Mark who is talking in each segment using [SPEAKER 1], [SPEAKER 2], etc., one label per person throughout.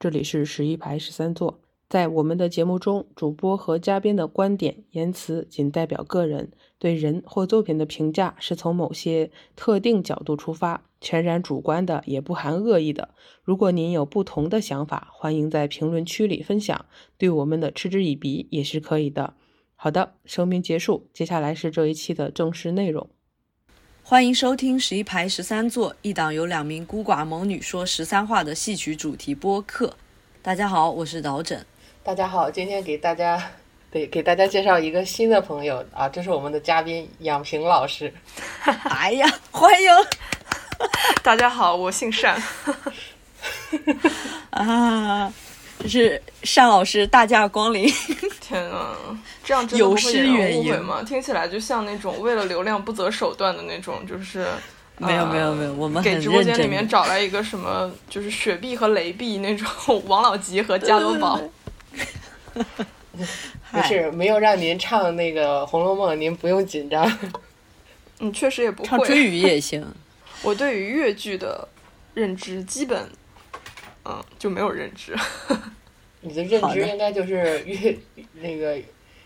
[SPEAKER 1] 这里是十一排十三座。在我们的节目中，主播和嘉宾的观点、言辞仅代表个人，对人或作品的评价是从某些特定角度出发，全然主观的，也不含恶意的。如果您有不同的想法，欢迎在评论区里分享，对我们的嗤之以鼻也是可以的。好的，声明结束，接下来是这一期的正式内容。
[SPEAKER 2] 欢迎收听十一排十三座，一档由两名孤寡猛女说十三话的戏曲主题播客。大家好，我是导枕。
[SPEAKER 1] 大家好，今天给大家 对给大家介绍一个新的朋友啊，这是我们的嘉宾杨平老师。
[SPEAKER 2] 哎呀，欢迎！
[SPEAKER 3] 大家好，我姓单。
[SPEAKER 2] 啊，这是单老师大驾光临。
[SPEAKER 3] 天啊，这样真的不会有人误会吗？听起来就像那种为了流量不择手段的那种，就是
[SPEAKER 2] 没有没有没有，我们
[SPEAKER 3] 给直播间里面找来一个什么，就是雪碧和雷碧那种 王老吉和加多宝。
[SPEAKER 1] 不是，没有让您唱那个《红楼梦》，您不用紧张。
[SPEAKER 3] 嗯，确实也不会。
[SPEAKER 2] 唱追语也行。
[SPEAKER 3] 我对于越剧的认知，基本嗯就没有认知。
[SPEAKER 1] 你的认知应该就是越那个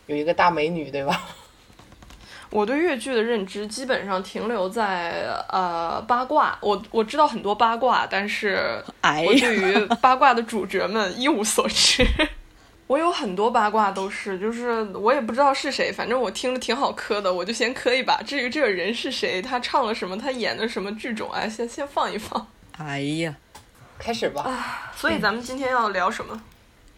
[SPEAKER 1] 有一个大美女，对吧？
[SPEAKER 3] 我对越剧的认知基本上停留在呃八卦，我我知道很多八卦，但是我对于八卦的主角们一无所知。我有很多八卦都是，就是我也不知道是谁，反正我听着挺好磕的，我就先磕一把。至于这个人是谁，他唱了什么，他演的什么剧种，哎，先先放一放。
[SPEAKER 2] 哎呀，
[SPEAKER 1] 开始吧。
[SPEAKER 3] 啊，所以咱们今天要聊什么？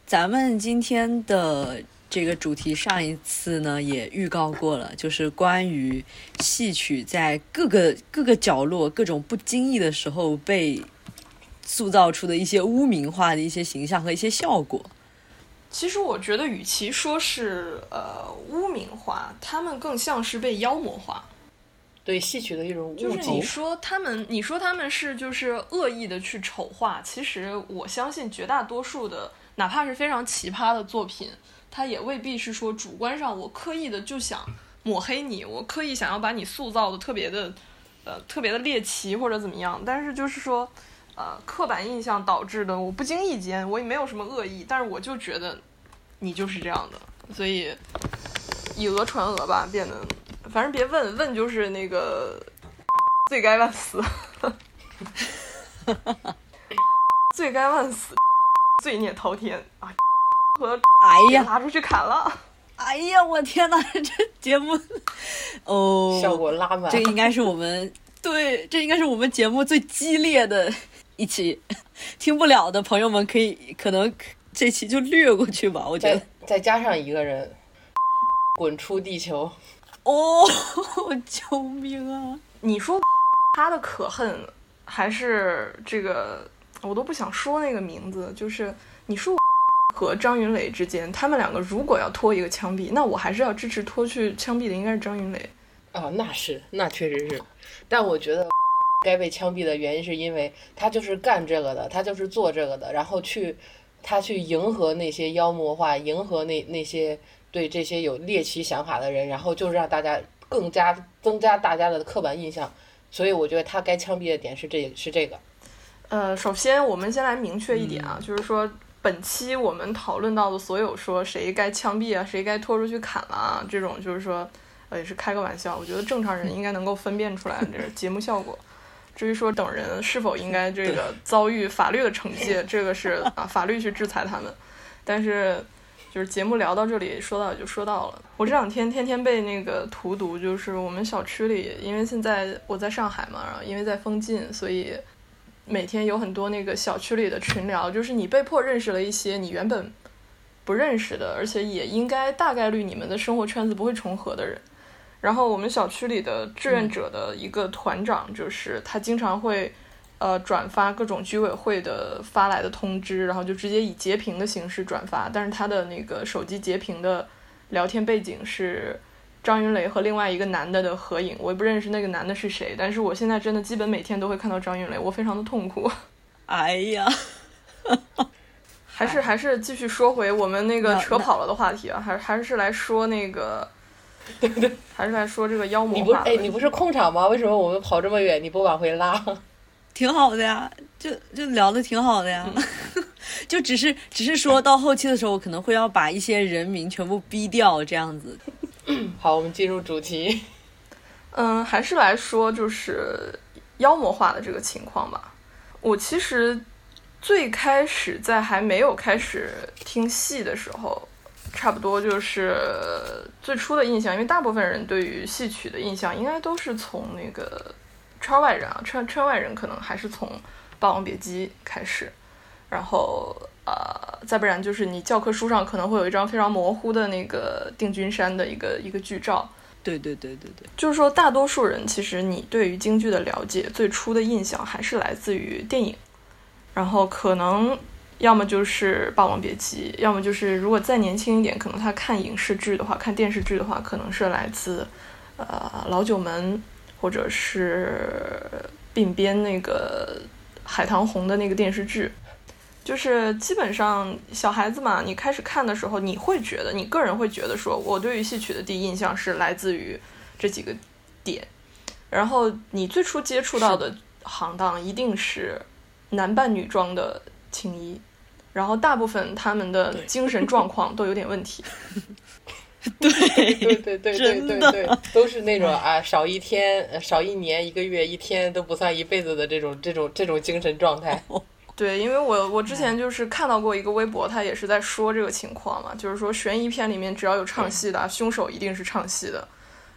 [SPEAKER 2] 咱们今天的这个主题，上一次呢也预告过了，就是关于戏曲在各个各个角落、各种不经意的时候被塑造出的一些污名化的一些形象和一些效果。
[SPEAKER 3] 其实我觉得，与其说是呃污名化，他们更像是被妖魔化。
[SPEAKER 1] 对戏曲的一种误
[SPEAKER 3] 解。就是你说他们，你说他们是就是恶意的去丑化，其实我相信绝大多数的，哪怕是非常奇葩的作品，它也未必是说主观上我刻意的就想抹黑你，我刻意想要把你塑造的特别的呃特别的猎奇或者怎么样。但是就是说。呃，刻板印象导致的，我不经意间我也没有什么恶意，但是我就觉得你就是这样的，所以以讹传讹吧，变得反正别问问就是那个罪该万死，罪该万死，罪孽滔天啊！和
[SPEAKER 2] 哎呀，
[SPEAKER 3] 拉出去砍了！
[SPEAKER 2] 哎呀，我天哪，这节目哦，
[SPEAKER 1] 效果拉满，
[SPEAKER 2] 这应该是我们对，这应该是我们节目最激烈的。一期 听不了的朋友们可以可能这期就略过去吧，我觉得
[SPEAKER 1] 再加上一个人滚出地球
[SPEAKER 2] 哦，救命啊！
[SPEAKER 3] 你说 他的可恨还是这个我都不想说那个名字，就是你说 和张云雷之间，他们两个如果要拖一个枪毙，那我还是要支持拖去枪毙的应该是张云雷
[SPEAKER 1] 啊，那是那确实是，但我觉得。该被枪毙的原因是因为他就是干这个的，他就是做这个的，然后去他去迎合那些妖魔化，迎合那那些对这些有猎奇想法的人，然后就让大家更加增加大家的刻板印象。所以我觉得他该枪毙的点是这是这个。
[SPEAKER 3] 呃，首先我们先来明确一点啊，就是说本期我们讨论到的所有说谁该枪毙啊，谁该拖出去砍了啊，这种就是说呃也是开个玩笑。我觉得正常人应该能够分辨出来，这是节目效果。至于说等人是否应该这个遭遇法律的惩戒，这个是啊，法律去制裁他们。但是就是节目聊到这里，说到也就说到了。我这两天天天被那个荼毒，就是我们小区里，因为现在我在上海嘛，然后因为在封禁，所以每天有很多那个小区里的群聊，就是你被迫认识了一些你原本不认识的，而且也应该大概率你们的生活圈子不会重合的人。然后我们小区里的志愿者的一个团长，就是他经常会，呃，转发各种居委会的发来的通知，然后就直接以截屏的形式转发。但是他的那个手机截屏的聊天背景是张云雷和另外一个男的的合影，我也不认识那个男的是谁。但是我现在真的基本每天都会看到张云雷，我非常的痛苦。
[SPEAKER 2] 哎呀，
[SPEAKER 3] 还是还是继续说回我们那个扯跑了的话题啊，还还是来说那个。
[SPEAKER 1] 对对，
[SPEAKER 3] 还是来说这个妖魔
[SPEAKER 1] 化。你不哎，你不是控场吗？为什么我们跑这么远，你不往回拉？
[SPEAKER 2] 挺好的呀，就就聊的挺好的呀。就只是只是说到后期的时候，我可能会要把一些人名全部逼掉，这样子。
[SPEAKER 1] 好，我们进入主题。
[SPEAKER 3] 嗯，还是来说就是妖魔化的这个情况吧。我其实最开始在还没有开始听戏的时候，差不多就是最初的印象，因为大部分人对于戏曲的印象应该都是从那个圈外人啊，圈圈外人可能还是从《霸王别姬》开始，然后呃，再不然就是你教科书上可能会有一张非常模糊的那个定军山的一个一个剧照。
[SPEAKER 2] 对对对对对，
[SPEAKER 3] 就是说，大多数人其实你对于京剧的了解，最初的印象还是来自于电影，然后可能要么就是《霸王别姬》，要么就是如果再年轻一点，可能他看影视剧的话，看电视剧的话，可能是来自呃《老九门》，或者是并编那个海棠红的那个电视剧。就是基本上小孩子嘛，你开始看的时候，你会觉得，你个人会觉得说，我对于戏曲的第一印象是来自于这几个点，然后你最初接触到的行当一定是男扮女装的青衣，然后大部分他们的精神状况都有点问题。
[SPEAKER 2] 对
[SPEAKER 1] 对对对对对对，都是那种啊，少一天、少一年、一个月、一天都不算一辈子的这种这种这种精神状态。
[SPEAKER 3] 对，因为我我之前就是看到过一个微博，他也是在说这个情况嘛，就是说悬疑片里面只要有唱戏的，凶手一定是唱戏的，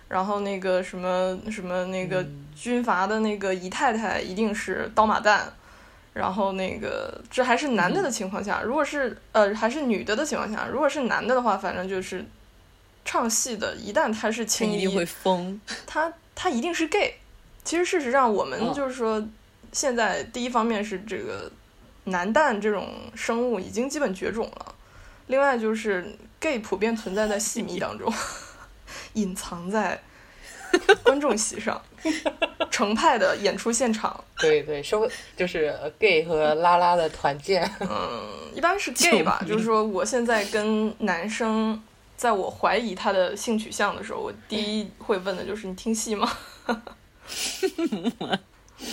[SPEAKER 3] 然后那个什么什么那个军阀的那个姨太太一定是刀马旦，然后那个这还是男的的情况下，如果是呃还是女的的情况下，如果是男的的话，反正就是唱戏的，一旦他是青衣，
[SPEAKER 2] 一定会疯，
[SPEAKER 3] 他他一定是 gay。其实事实上，我们就是说，现在第一方面是这个。男旦这种生物已经基本绝种了。另外就是 gay 普遍存在在戏迷当中，隐藏在观众席上，成派的演出现场。
[SPEAKER 1] 对对，收就是 gay 和拉拉的团建。
[SPEAKER 3] 嗯，一般是 gay 吧。就是说，我现在跟男生，在我怀疑他的性取向的时候，我第一会问的就是你听戏吗？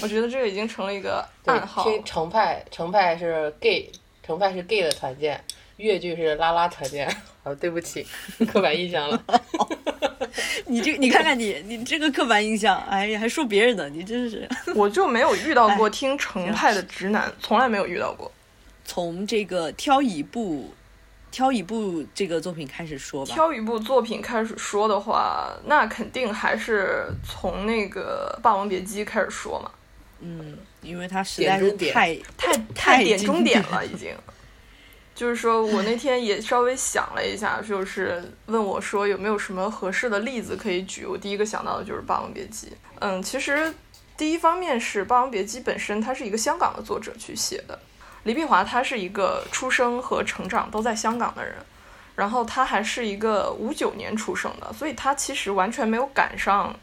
[SPEAKER 3] 我觉得这个已经成了一个暗号。
[SPEAKER 1] 听程派，程派是 gay，程派是 gay 的团建，越剧是拉拉团建。好，对不起，刻板印象了。
[SPEAKER 2] 你这，你看看你，你这个刻板印象，哎呀，还说别人的，你真是。
[SPEAKER 3] 我就没有遇到过听程派的直男，从来没有遇到过。
[SPEAKER 2] 从这个挑一部。挑一部这个作品开始说吧。
[SPEAKER 3] 挑一部作品开始说的话，那肯定还是从那个《霸王别姬》开始说嘛。
[SPEAKER 2] 嗯，因为它实在是太
[SPEAKER 3] 太太点中点了，已经。就是说我那天也稍微想了一下，就是问我说有没有什么合适的例子可以举。我第一个想到的就是《霸王别姬》。嗯，其实第一方面是《霸王别姬》本身，它是一个香港的作者去写的。李碧华他是一个出生和成长都在香港的人，然后他还是一个五九年出生的，所以他其实完全没有赶上，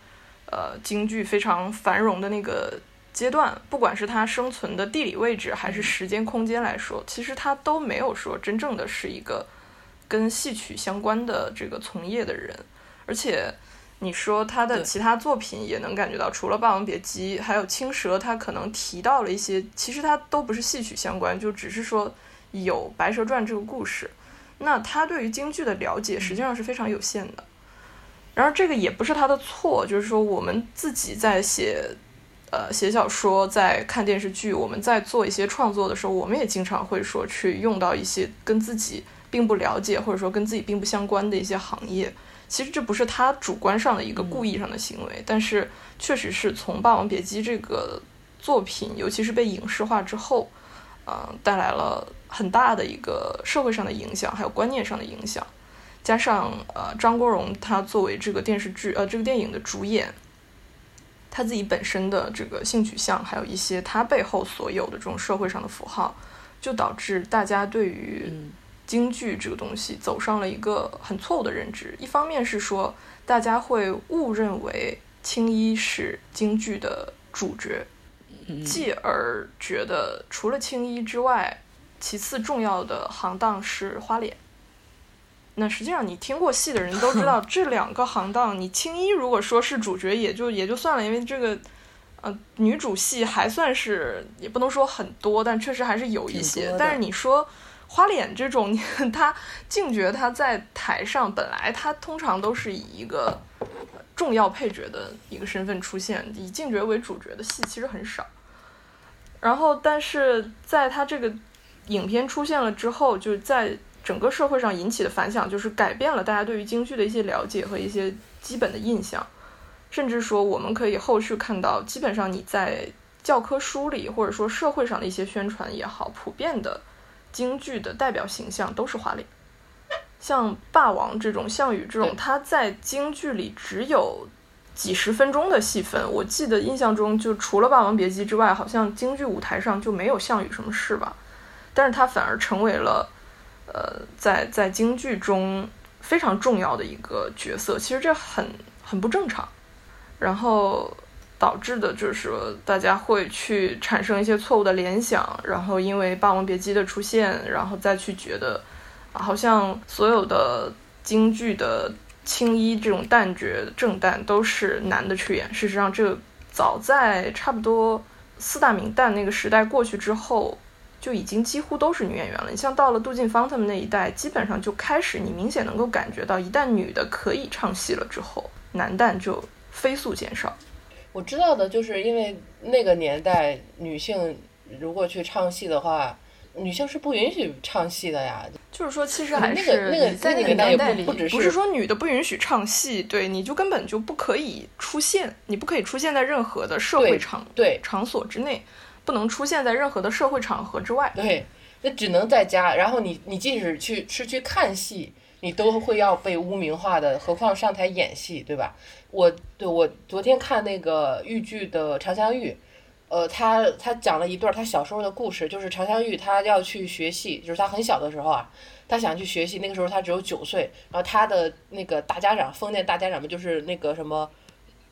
[SPEAKER 3] 呃，京剧非常繁荣的那个阶段。不管是他生存的地理位置，还是时间空间来说，其实他都没有说真正的是一个跟戏曲相关的这个从业的人，而且。你说他的其他作品也能感觉到，除了《霸王别姬》，还有《青蛇》，他可能提到了一些，其实他都不是戏曲相关，就只是说有《白蛇传》这个故事。那他对于京剧的了解实际上是非常有限的。然而这个也不是他的错，就是说我们自己在写，呃，写小说，在看电视剧，我们在做一些创作的时候，我们也经常会说去用到一些跟自己并不了解，或者说跟自己并不相关的一些行业。其实这不是他主观上的一个故意上的行为，但是确实是从《霸王别姬》这个作品，尤其是被影视化之后，呃，带来了很大的一个社会上的影响，还有观念上的影响。加上呃，张国荣他作为这个电视剧呃这个电影的主演，他自己本身的这个性取向，还有一些他背后所有的这种社会上的符号，就导致大家对于。京剧这个东西走上了一个很错误的认知，一方面是说大家会误认为青衣是京剧的主角，继而觉得除了青衣之外，其次重要的行当是花脸。那实际上你听过戏的人都知道，这两个行当，你青衣如果说是主角也就也就算了，因为这个呃，女主戏还算是也不能说很多，但确实还是有一些。但是你说花脸这种，他静觉他在台上本来他通常都是以一个重要配角的一个身份出现，以静觉为主角的戏其实很少。然后，但是在他这个影片出现了之后，就在整个社会上引起的反响，就是改变了大家对于京剧的一些了解和一些基本的印象。甚至说，我们可以后续看到，基本上你在教科书里，或者说社会上的一些宣传也好，普遍的京剧的代表形象都是花脸。像霸王这种、项羽这种，他在京剧里只有几十分钟的戏份。我记得印象中，就除了《霸王别姬》之外，好像京剧舞台上就没有项羽什么事吧。但是他反而成为了，呃，在在京剧中非常重要的一个角色。其实这很很不正常。然后导致的就是，大家会去产生一些错误的联想，然后因为《霸王别姬》的出现，然后再去觉得，好像所有的京剧的青衣这种旦角正旦都是男的去演。事实上，这早在差不多四大名旦那个时代过去之后，就已经几乎都是女演员了。你像到了杜近芳他们那一代，基本上就开始，你明显能够感觉到，一旦女的可以唱戏了之后，男旦就。飞速减少，
[SPEAKER 1] 我知道的就是因为那个年代女性如果去唱戏的话，女性是不允许唱戏的呀。
[SPEAKER 3] 就是说，其实还
[SPEAKER 1] 是那个
[SPEAKER 3] 在
[SPEAKER 1] 那个
[SPEAKER 3] 年代里，
[SPEAKER 1] 不
[SPEAKER 3] 是说女的不允许唱戏，对，你就根本就不可以出现，你不可以出现在任何的社会场
[SPEAKER 1] 对
[SPEAKER 3] 场所之内，不能出现在任何的社会场合之外。
[SPEAKER 1] 对，那只能在家。然后你你即使去是去看戏。你都会要被污名化的，何况上台演戏，对吧？我对我昨天看那个豫剧的常香玉，呃，他他讲了一段他小时候的故事，就是常香玉他要去学戏，就是他很小的时候啊，他想去学戏，那个时候他只有九岁，然后他的那个大家长，封建大家长们就是那个什么，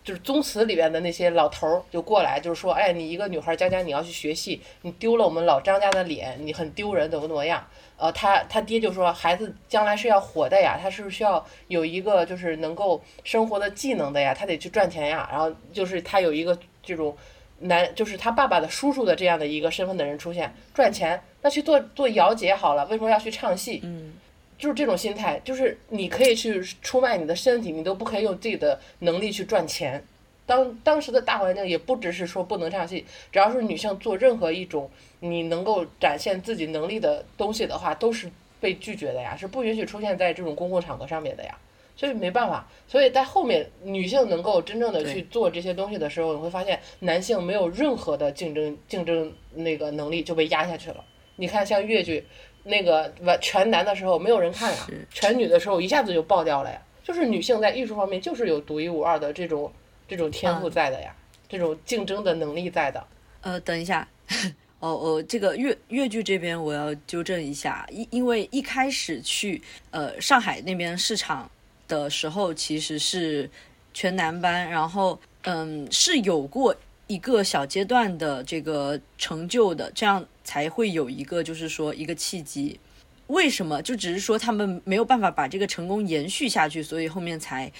[SPEAKER 1] 就是宗祠里边的那些老头儿就过来，就是说，哎，你一个女孩将将你要去学戏，你丢了我们老张家的脸，你很丢人，怎么怎么样？呃，他他爹就说，孩子将来是要活的呀，他是不是需要有一个就是能够生活的技能的呀？他得去赚钱呀。然后就是他有一个这种男，就是他爸爸的叔叔的这样的一个身份的人出现，赚钱，那去做做姚姐好了，为什么要去唱戏？
[SPEAKER 2] 嗯，
[SPEAKER 1] 就是这种心态，就是你可以去出卖你的身体，你都不可以用自己的能力去赚钱。当当时的大环境也不只是说不能唱戏，只要是女性做任何一种你能够展现自己能力的东西的话，都是被拒绝的呀，是不允许出现在这种公共场合上面的呀。所以没办法，所以在后面女性能够真正的去做这些东西的时候，你会发现男性没有任何的竞争竞争那个能力就被压下去了。你看像越剧那个完全男的时候没有人看呀，全女的时候一下子就爆掉了呀。就是女性在艺术方面就是有独一无二的这种。这种天赋在的呀，这种竞争的能力在的。
[SPEAKER 2] 呃，等一下，哦哦，这个越越剧这边我要纠正一下，因因为一开始去呃上海那边市场的时候，其实是全男班，然后嗯是有过一个小阶段的这个成就的，这样才会有一个就是说一个契机。为什么？就只是说他们没有办法把这个成功延续下去，所以后面才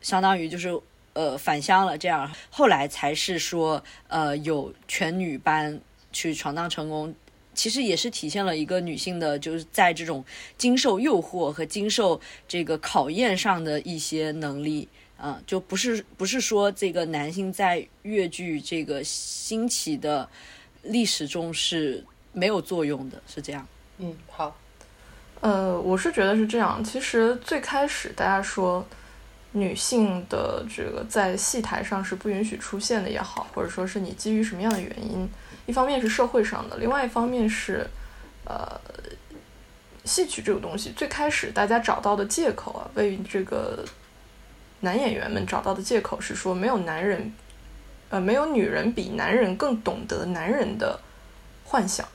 [SPEAKER 2] 相当于就是。呃，返乡了，这样后来才是说，呃，有全女班去闯荡成功，其实也是体现了一个女性的，就是在这种经受诱惑和经受这个考验上的一些能力，啊，就不是不是说这个男性在越剧这个兴起的历史中是没有作用的，是这样。
[SPEAKER 1] 嗯，好，
[SPEAKER 3] 呃，我是觉得是这样，其实最开始大家说。女性的这个在戏台上是不允许出现的也好，或者说是你基于什么样的原因，一方面是社会上的，另外一方面是，呃，戏曲这个东西最开始大家找到的借口啊，为这个男演员们找到的借口是说没有男人，呃，没有女人比男人更懂得男人的幻想，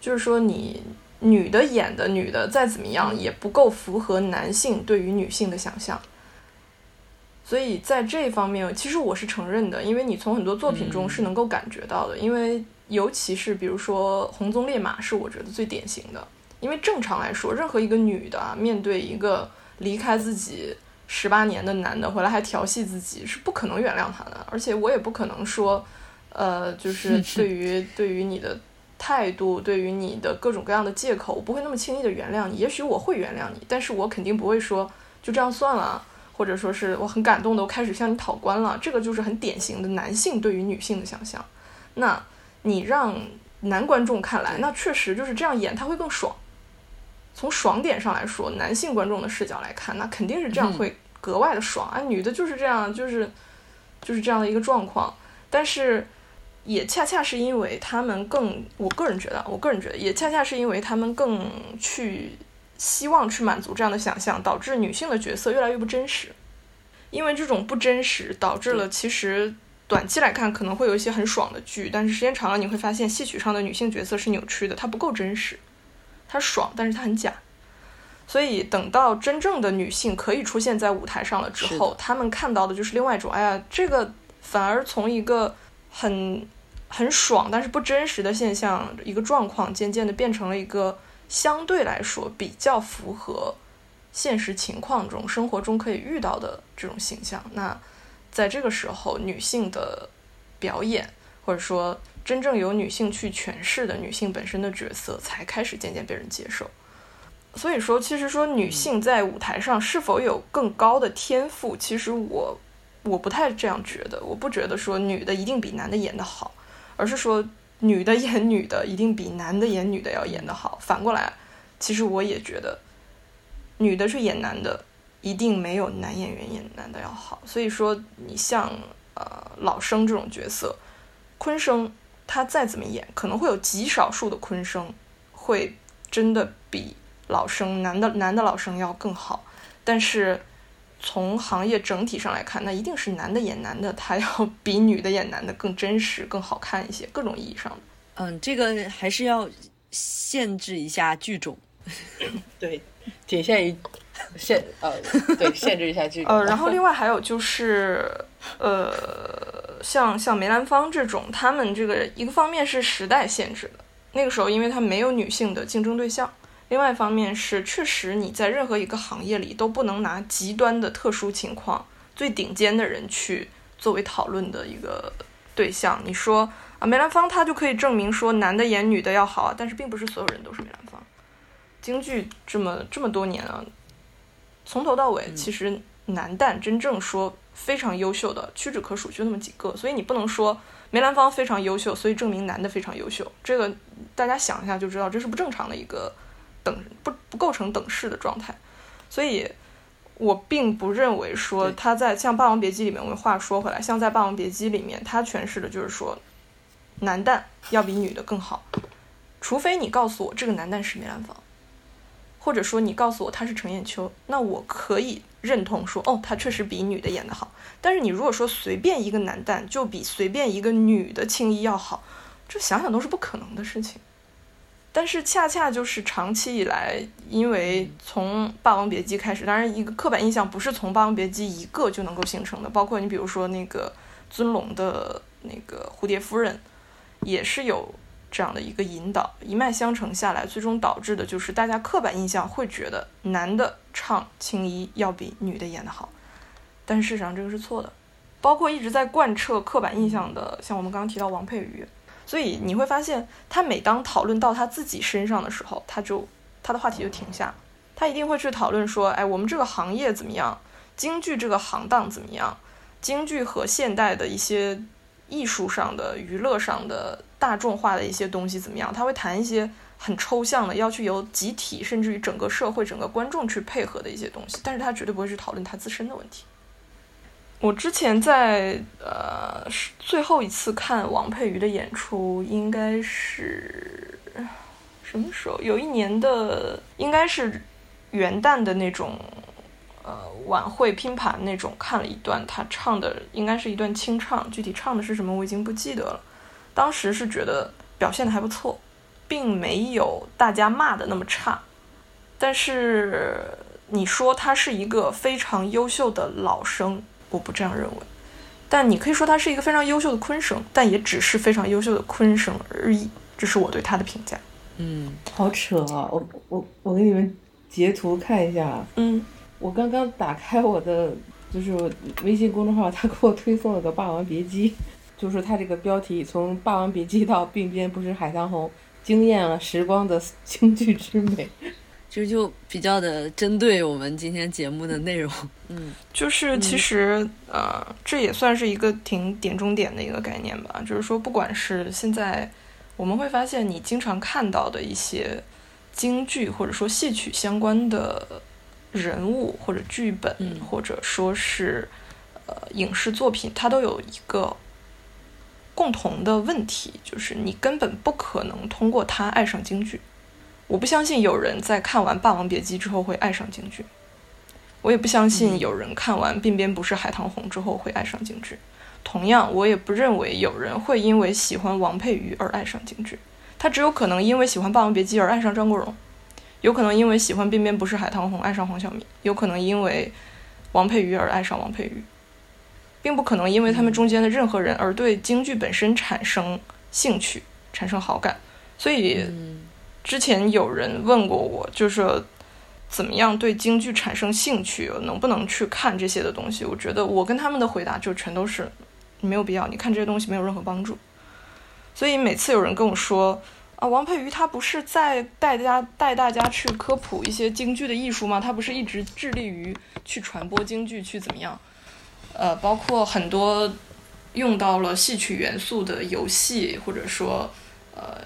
[SPEAKER 3] 就是说你。女的演的女的再怎么样也不够符合男性对于女性的想象，所以在这方面，其实我是承认的，因为你从很多作品中是能够感觉到的，因为尤其是比如说《红鬃烈马》是我觉得最典型的，因为正常来说，任何一个女的面对一个离开自己十八年的男的回来还调戏自己，是不可能原谅他的。而且我也不可能说，呃，就是对于对于你的态度，对于你的各种各样的借口，我不会那么轻易的原谅你。也许我会原谅你，但是我肯定不会说就这样算了，或者说是我很感动的，我开始向你讨官了。这个就是很典型的男性对于女性的想象。那你让男观众看来，那确实就是这样演，他会更爽。从爽点上来说，男性观众的视角来看，那肯定是这样会格外的爽啊！女的就是这样，就是就是这样的一个状况。但是也恰恰是因为他们更，我个人觉得，我个人觉得也恰恰是因为他们更去希望去满足这样的想象，导致女性的角色越来越不真实。因为这种不真实，导致了其实短期来看可能会有一些很爽的剧，但是时间长了你会发现戏曲上的女性角色是扭曲的，它不够真实。它爽，但是它很假，所以等到真正的女性可以出现在舞台上了之后，她们看到的就是另外一种。哎呀，这个反而从一个很很爽但是不真实的现象一个状况，渐渐的变成了一个相对来说比较符合现实情况中生活中可以遇到的这种形象。那在这个时候，女性的表演或者说。真正由女性去诠释的女性本身的角色，才开始渐渐被人接受。所以说，其实说女性在舞台上是否有更高的天赋，其实我我不太这样觉得。我不觉得说女的一定比男的演得好，而是说女的演女的一定比男的演女的要演得好。反过来，其实我也觉得女的去演男的一定没有男演员演男的要好。所以说，你像呃老生这种角色，昆生。他再怎么演，可能会有极少数的昆生会真的比老生男的男的老生要更好，但是从行业整体上来看，那一定是男的演男的，他要比女的演男的更真实、更好看一些，各种意义上的。
[SPEAKER 2] 嗯，这个还是要限制一下剧种。
[SPEAKER 4] 对，仅限于限呃，对，限制一下剧种。
[SPEAKER 3] 呃，然后另外还有就是呃。像像梅兰芳这种，他们这个一个方面是时代限制的，那个时候因为他没有女性的竞争对象；另外一方面是确实你在任何一个行业里都不能拿极端的特殊情况、最顶尖的人去作为讨论的一个对象。你说啊，梅兰芳他就可以证明说男的演女的要好啊，但是并不是所有人都是梅兰芳。京剧这么这么多年啊，从头到尾其实男旦真正说。非常优秀的屈指可数，就那么几个，所以你不能说梅兰芳非常优秀，所以证明男的非常优秀。这个大家想一下就知道，这是不正常的一个等不不构成等式的状态。所以我并不认为说他在像《霸王别姬》里面，我们话说回来，像在《霸王别姬》里面，他诠释的就是说男旦要比女的更好，除非你告诉我这个男旦是梅兰芳，或者说你告诉我他是程砚秋，那我可以。认同说哦，他确实比女的演得好。但是你如果说随便一个男旦就比随便一个女的青衣要好，这想想都是不可能的事情。但是恰恰就是长期以来，因为从《霸王别姬》开始，当然一个刻板印象不是从《霸王别姬》一个就能够形成的，包括你比如说那个尊龙的那个蝴蝶夫人，也是有。这样的一个引导，一脉相承下来，最终导致的就是大家刻板印象会觉得男的唱青衣要比女的演得好，但事实上这个是错的。包括一直在贯彻刻板印象的，像我们刚刚提到王佩瑜，所以你会发现他每当讨论到他自己身上的时候，他就他的话题就停下，他一定会去讨论说，哎，我们这个行业怎么样？京剧这个行当怎么样？京剧和现代的一些艺术上的、娱乐上的。大众化的一些东西怎么样？他会谈一些很抽象的，要去由集体甚至于整个社会、整个观众去配合的一些东西，但是他绝对不会去讨论他自身的问题。我之前在呃最后一次看王佩瑜的演出，应该是什么时候？有一年的，应该是元旦的那种呃晚会拼盘那种，看了一段他唱的，应该是一段清唱，具体唱的是什么我已经不记得了。当时是觉得表现的还不错，并没有大家骂的那么差。但是你说他是一个非常优秀的老生，我不这样认为。但你可以说他是一个非常优秀的昆生，但也只是非常优秀的昆生而已。这是我对他的评价。
[SPEAKER 2] 嗯，
[SPEAKER 1] 好扯啊！我我我给你们截图看一下。
[SPEAKER 3] 嗯，
[SPEAKER 1] 我刚刚打开我的就是微信公众号，他给我推送了个《霸王别姬》，就是他这个标题从《霸王别姬》到《鬓边不是海棠红》，惊艳了时光的 京剧之美。
[SPEAKER 2] 这就比较的针对我们今天节目的内容。嗯，
[SPEAKER 3] 就是其实呃，这也算是一个挺点中点的一个概念吧。就是说，不管是现在我们会发现你经常看到的一些京剧或者说戏曲相关的人物或者剧本，或者说是呃影视作品，它都有一个共同的问题，就是你根本不可能通过它爱上京剧。我不相信有人在看完《霸王别姬》之后会爱上京剧，我也不相信有人看完《鬓边不是海棠红》之后会爱上京剧。同样，我也不认为有人会因为喜欢王佩瑜而爱上京剧。他只有可能因为喜欢《霸王别姬》而爱上张国荣，有可能因为喜欢《鬓边不是海棠红》爱上黄晓明，有可能因为王佩瑜而爱上王佩瑜，并不可能因为他们中间的任何人而对京剧本身产生兴趣、产生好感。所以。之前有人问过我，就是怎么样对京剧产生兴趣，能不能去看这些的东西？我觉得我跟他们的回答就全都是没有必要，你看这些东西没有任何帮助。所以每次有人跟我说啊，王佩瑜他不是在带大家带大家去科普一些京剧的艺术吗？他不是一直致力于去传播京剧，去怎么样？呃，包括很多用到了戏曲元素的游戏，或者说呃。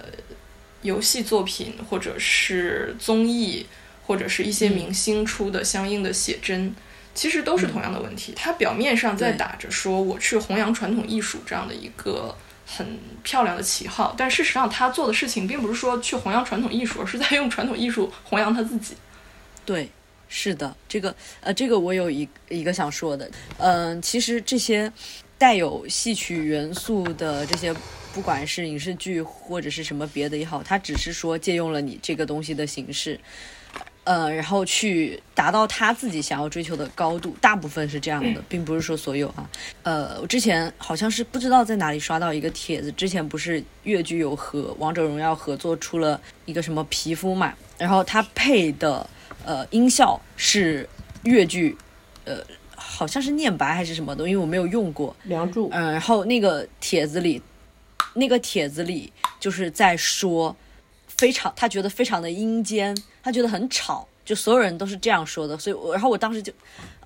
[SPEAKER 3] 游戏作品，或者是综艺，或者是一些明星出的相应的写真，其实都是同样的问题。它表面上在打着说我去弘扬传统艺术这样的一个很漂亮的旗号，但事实上他做的事情并不是说去弘扬传统艺术，而是在用传统艺术弘扬他自己。
[SPEAKER 2] 对，是的，这个呃，这个我有一一个想说的，嗯，其实这些带有戏曲元素的这些。不管是影视剧或者是什么别的也好，他只是说借用了你这个东西的形式，呃，然后去达到他自己想要追求的高度。大部分是这样的，并不是说所有啊。呃，我之前好像是不知道在哪里刷到一个帖子，之前不是越剧有和王者荣耀合作出了一个什么皮肤嘛，然后他配的呃音效是越剧，呃，好像是念白还是什么东西，因为我没有用过。
[SPEAKER 1] 梁祝。
[SPEAKER 2] 嗯，然后那个帖子里。那个帖子里就是在说，非常他觉得非常的阴间，他觉得很吵，就所有人都是这样说的，所以，然后我当时就，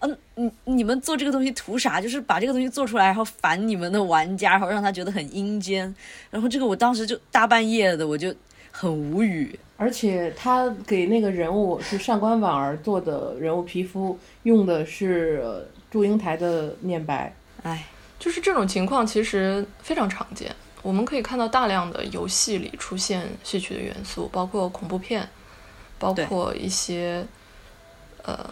[SPEAKER 2] 嗯，你你们做这个东西图啥？就是把这个东西做出来，然后烦你们的玩家，然后让他觉得很阴间，然后这个我当时就大半夜的，我就很无语。
[SPEAKER 1] 而且他给那个人物是上官婉儿做的人物皮肤，用的是祝英台的念白，
[SPEAKER 2] 哎，
[SPEAKER 3] 就是这种情况其实非常常见。我们可以看到大量的游戏里出现戏曲的元素，包括恐怖片，包括一些呃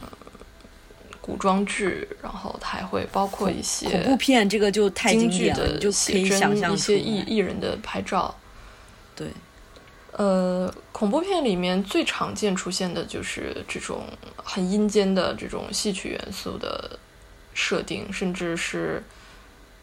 [SPEAKER 3] 古装剧，然后它还会包括一些
[SPEAKER 2] 恐怖片，这个就太
[SPEAKER 3] 经典了
[SPEAKER 2] 就可以想象
[SPEAKER 3] 一些艺艺人的拍照。
[SPEAKER 2] 对，
[SPEAKER 3] 呃，恐怖片里面最常见出现的就是这种很阴间的这种戏曲元素的设定，甚至是。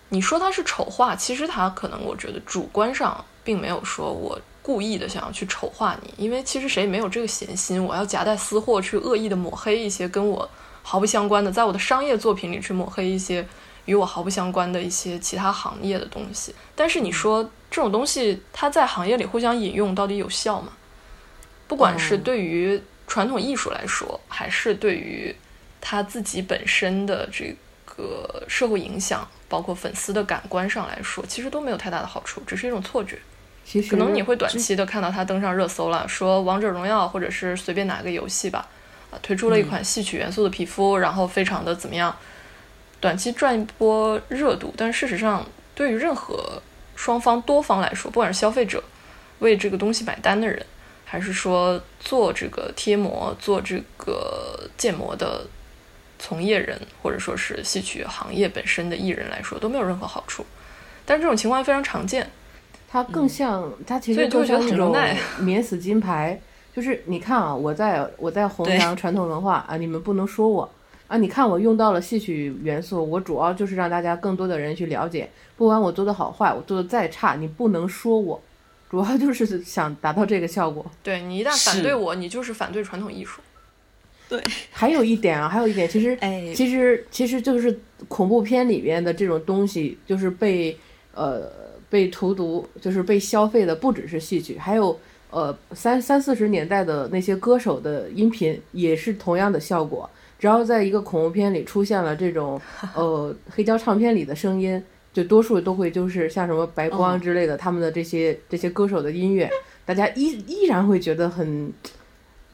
[SPEAKER 3] 你说他是丑化，其实他可能我觉得主观上并没有说我故意的想要去丑化你，因为其实谁没有这个闲心，我要夹带私货去恶意的抹黑一些跟我毫不相关的，在我的商业作品里去抹黑一些与我毫不相关的一些其他行业的东西。但是你说这种东西它在行业里互相引用到底有效吗？不管是对于传统艺术来说，还是对于他自己本身的这个社会影响。包括粉丝的感官上来说，其实都没有太大的好处，只是一种错觉。
[SPEAKER 1] 其实
[SPEAKER 3] 可能你会短期的看到他登上热搜了，说王者荣耀或者是随便哪个游戏吧，啊，推出了一款戏曲元素的皮肤，然后非常的怎么样，短期赚一波热度。但事实上，对于任何双方多方来说，不管是消费者为这个东西买单的人，还是说做这个贴膜、做这个建模的。从业人或者说是戏曲行业本身的艺人来说都没有任何好处，但是这种情况非常常见。
[SPEAKER 1] 它更像，它其实更像那种 免死金牌，就是你看啊，我在我在弘扬传统文化啊，你们不能说我啊，你看我用到了戏曲元素，我主要就是让大家更多的人去了解，不管我做的好坏，我做的再差，你不能说我，主要就是想达到这个效果。
[SPEAKER 3] 对你一旦反对我，你就是反对传统艺术。
[SPEAKER 2] 对，
[SPEAKER 1] 还有一点啊，还有一点，其实，
[SPEAKER 2] 哎。
[SPEAKER 1] 其实其实就是恐怖片里面的这种东西，就是被呃被荼毒，就是被消费的，不只是戏曲，还有呃三三四十年代的那些歌手的音频也是同样的效果。只要在一个恐怖片里出现了这种呃黑胶唱片里的声音，就多数都会就是像什么白光
[SPEAKER 2] 哦
[SPEAKER 1] 之类的，他们的这些这些歌手的音乐，大家依依然会觉得很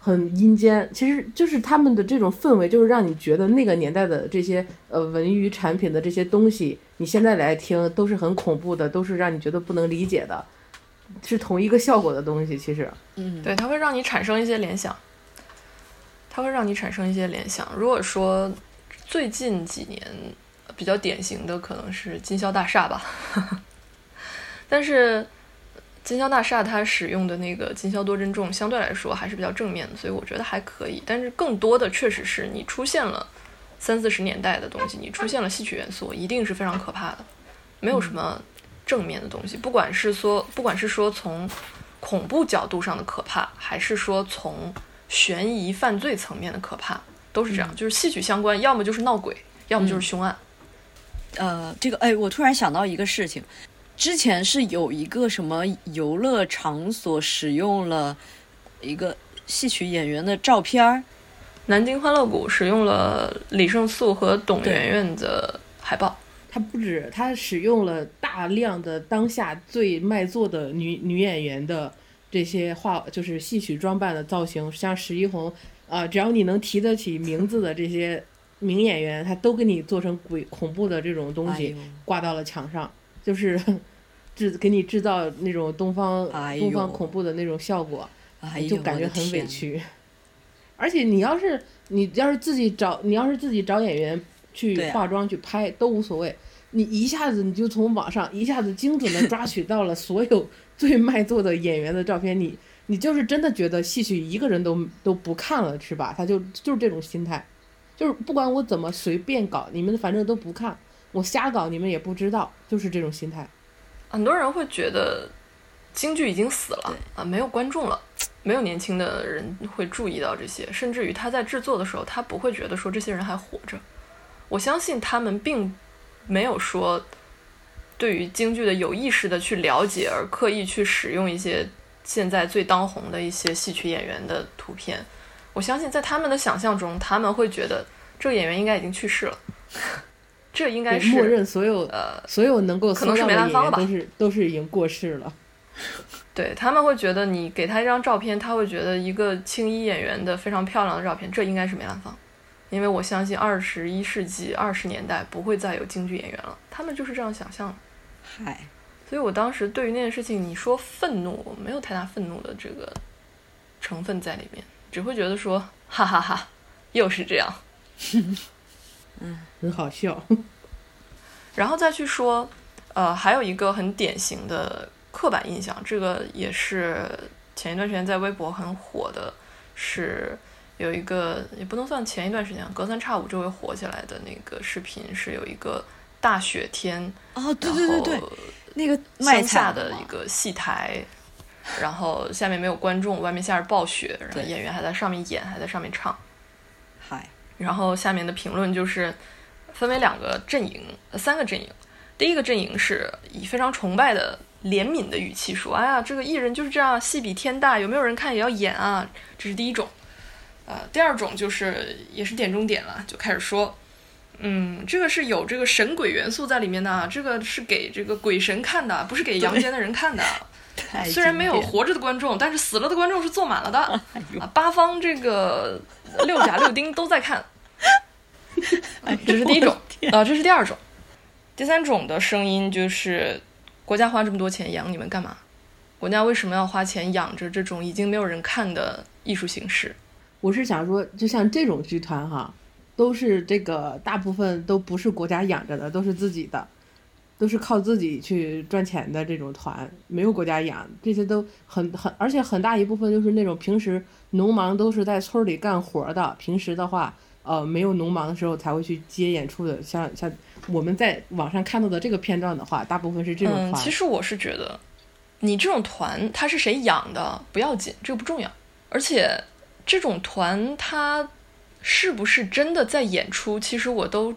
[SPEAKER 1] 很阴间。其实就是他们的这种氛围，就是让你觉得那个年代的这些呃文娱产品的这些东西，你现在来听都是很恐怖的，都是让你觉得不能理解的，是同一个效果的东西。其实，
[SPEAKER 2] 嗯，
[SPEAKER 3] 对，它会让你产生一些联想，它会让你产生一些联想。如果说最近几年比较典型的可能是金宵大厦吧，但是金宵大厦它使用的那个金宵多珍重相对来说还是比较正面的，所以我觉得还可以。但是更多的确实是你出现了三四十年代的东西，你出现了戏曲元素，一定是非常可怕的，没有什么正面的东西，不管是说不管是说从恐怖角度上的可怕，还是说从悬疑犯罪层面的可怕，都是这样。就是戏曲相关，要么就是闹鬼，要么就是凶案。
[SPEAKER 2] 呃，这个哎，我突然想到一个事情，之前是有一个什么游乐场所使用了一个戏曲演员的照片儿，
[SPEAKER 3] 南京欢乐谷使用了李胜素和董媛媛的海报。
[SPEAKER 1] 它不止，它使用了大量的当下最卖座的女女演员的这些画，就是戏曲装扮的造型，像史一红啊、只要你能提得起名字的这些名演员，他都给你做成鬼恐怖的这种东西、
[SPEAKER 2] 哎
[SPEAKER 1] 挂到了墙上，就是 制给你制造那种东方、
[SPEAKER 2] 哎
[SPEAKER 1] 东方恐怖的那种效果。
[SPEAKER 2] 哎，
[SPEAKER 1] 就感觉很委。屈。而且你要是你要是自己找，你要是自己找演员去化妆去拍都无所谓，你一下子你就从网上一下子精准的抓取到了所有最卖座的演员的照片，你你就是真的觉得戏曲一个人都都不看了是吧？他就就是这种心态，就是不管我怎么随便搞，你们反正都不看，我瞎搞你们也不知道，就是这种心态。
[SPEAKER 3] 很多人会觉得京剧已经死了啊，没有观众了，没有年轻的人会注意到这些，甚至于他在制作的时候，他不会觉得说这些人还活着。我相信他们并没有说对于京剧的有意识的去了解，而刻意去使用一些现在最当红的一些戏曲演员的图片。我相信在他们的想象中，他们会觉得这个演员应该已经去世了，这应该
[SPEAKER 1] 是默认所有
[SPEAKER 3] 呃
[SPEAKER 1] 所有能够
[SPEAKER 3] 可能是梅兰芳吧
[SPEAKER 1] 都是都是已经过世了。
[SPEAKER 3] 对他们会觉得你给他一张照片，他会觉得一个青衣演员的非常漂亮的照片，这应该是梅兰芳，因为我相信二十一世纪二十年代不会再有京剧演员了，他们就是这样想象的。
[SPEAKER 2] 嗨，
[SPEAKER 3] 所以我当时对于那件事情，你说愤怒，我没有太大愤怒的这个成分在里面，只会觉得说，哈哈哈又是这样。
[SPEAKER 1] 很好笑。
[SPEAKER 3] 然后再去说，呃，还有一个很典型的刻板印象，这个也是前一段时间在微博很火的，是有一个也不能算前一段时间，隔三差五就会火起来的那个视频，是有一个大雪天，
[SPEAKER 2] 哦，对
[SPEAKER 3] 然
[SPEAKER 2] 对对对，
[SPEAKER 3] 后
[SPEAKER 2] 那个卖
[SPEAKER 3] 乡下的一个戏台，然后下面没有观众，外面下着暴雪，然后演员还在上面演，还在上面唱。
[SPEAKER 2] 嗨，
[SPEAKER 3] 然后下面的评论就是分为两个阵营，呃三个阵营。第一个阵营是以非常崇拜的怜悯的语气说：“哎呀，这个艺人就是这样，戏比天大，有没有人看也要演啊。”这是第一种。呃，第二种就是也是点中点了，就开始说，嗯，这个是有这个神鬼元素在里面的啊，这个是给这个鬼神看的，不是给阳间的人看的。虽然没有活着的观众，但是死了的观众是坐满了的。
[SPEAKER 2] 哎
[SPEAKER 3] 啊，八方这个六甲六丁都在看。
[SPEAKER 2] 哎
[SPEAKER 3] 这是第一种啊，这是第二种。第三种的声音就是，国家花这么多钱养你们干嘛？国家为什么要花钱养着这种已经没有人看的艺术形式？
[SPEAKER 1] 我是想说，就像这种剧团哈，都是这个大部分都不是国家养着的，都是自己的，都是靠自己去赚钱的这种团，没有国家养，这些都很很，而且很大一部分就是那种平时农忙都是在村里干活的，平时的话，呃，没有农忙的时候才会去接演出的，像像我们在网上看到的这个片段的话，大部分是这种
[SPEAKER 3] 嗯，
[SPEAKER 1] 团。
[SPEAKER 3] 其实我是觉得，你这种团他是谁养的不要紧，这个不重要。而且这种团他是不是真的在演出，其实我都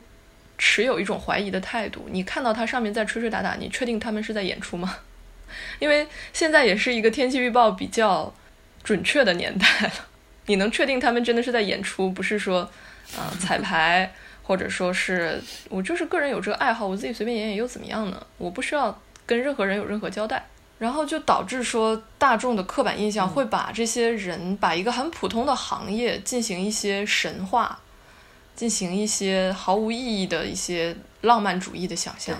[SPEAKER 3] 持有一种怀疑的态度。你看到他上面在吹吹打打，你确定他们是在演出吗？因为现在也是一个天气预报比较准确的年代了，你能确定他们真的是在演出，不是说啊、彩排，或者说是我就是个人有这个爱好，我自己随便演演又怎么样呢？我不需要跟任何人有任何交代。然后就导致说大众的刻板印象会把这些人，把一个很普通的行业进行一些神话，进行一些毫无意义的一些浪漫主义的想象，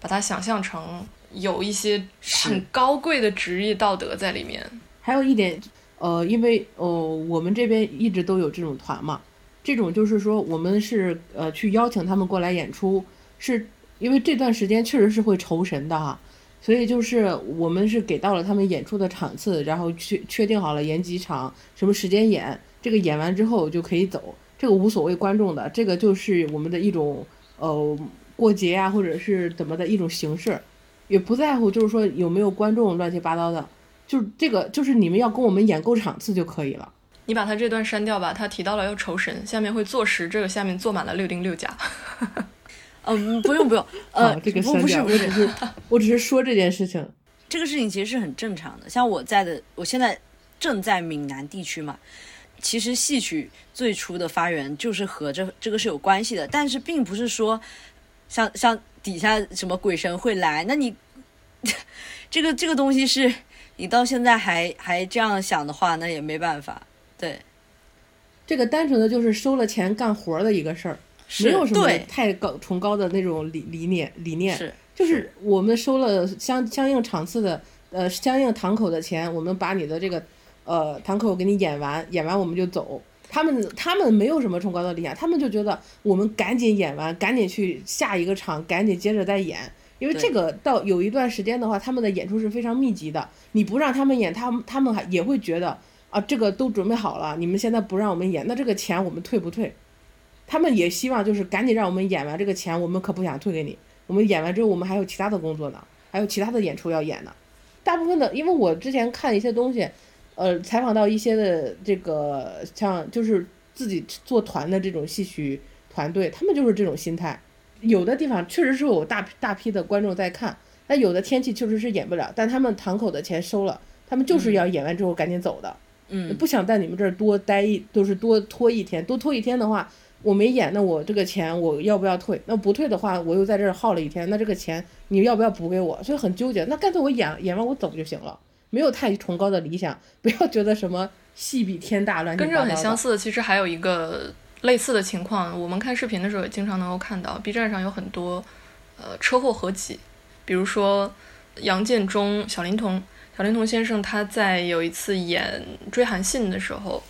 [SPEAKER 3] 把它想象成有一些很高贵的职业道德在里面。
[SPEAKER 1] 还有一点，呃，因为呃，我们这边一直都有这种团嘛，这种就是说我们是呃去邀请他们过来演出，是因为这段时间确实是会酬神的哈，所以就是我们是给到了他们演出的场次，然后确确定好了演几场，什么时间演，这个演完之后就可以走，这个无所谓观众的，这个就是我们的一种呃过节啊，或者是怎么的一种形式，也不在乎就是说有没有观众乱七八糟的。就是这个，就是你们要跟我们演够场次就可以了。
[SPEAKER 3] 你把他这段删掉吧，他提到了要酬神，下面会坐实这个下面坐满了六丁六甲。
[SPEAKER 2] 嗯，不用不用，呃，
[SPEAKER 1] 好这个
[SPEAKER 2] 不不是，不 是
[SPEAKER 1] 我只，是我只是说这件事情。
[SPEAKER 2] 这个事情其实是很正常的。像我在的，我现在正在闽南地区嘛，其实戏曲最初的发源就是和这这个是有关系的，但是并不是说像像底下什么鬼神会来，那你 这个这个东西是你到现在还还这样想的话，那也没办法。对，
[SPEAKER 1] 这个单纯的就是收了钱干活的一个事儿，没有什么太高崇高的那种理理念理念。
[SPEAKER 2] 是
[SPEAKER 1] 就是我们收了相相应场次的呃相应堂口的钱，我们把你的这个呃堂口给你演完，演完我们就走。他们他们没有什么崇高的理念，他们就觉得我们赶紧演完，赶紧去下一个场，赶紧接着再演。因为这个到有一段时间的话，他们的演出是非常密集的，你不让他们演，他们他们还也会觉得啊，这个都准备好了，你们现在不让我们演，那这个钱我们退不退？他们也希望就是赶紧让我们演完这个钱，我们可不想退给你。我们演完之后，我们还有其他的工作呢，还有其他的演出要演呢。大部分的，因为我之前看一些东西，呃，采访到一些的这个像就是自己做团的这种戏曲团队，他们就是这种心态。有的地方确实是有大批大批的观众在看，但有的天气确实是演不了，但他们堂口的钱收了，他们就是要演完之后赶紧走的。
[SPEAKER 2] 嗯，
[SPEAKER 1] 不想在你们这儿多待一，就是多拖一天，多拖一天的话，我没演，那我这个钱我要不要退？那不退的话，我又在这儿耗了一天，那这个钱你要不要补给我？所以很纠结。那干脆我演演完我走就行了，没有太崇高的理想，不要觉得什么戏比天大，乱七
[SPEAKER 3] 跟这。很相似的，其实还有一个类似的情况，我们看视频的时候也经常能够看到，B 站上有很多呃车祸合集，比如说杨建中、小灵童。小灵童先生他在有一次演《追韩信》的时候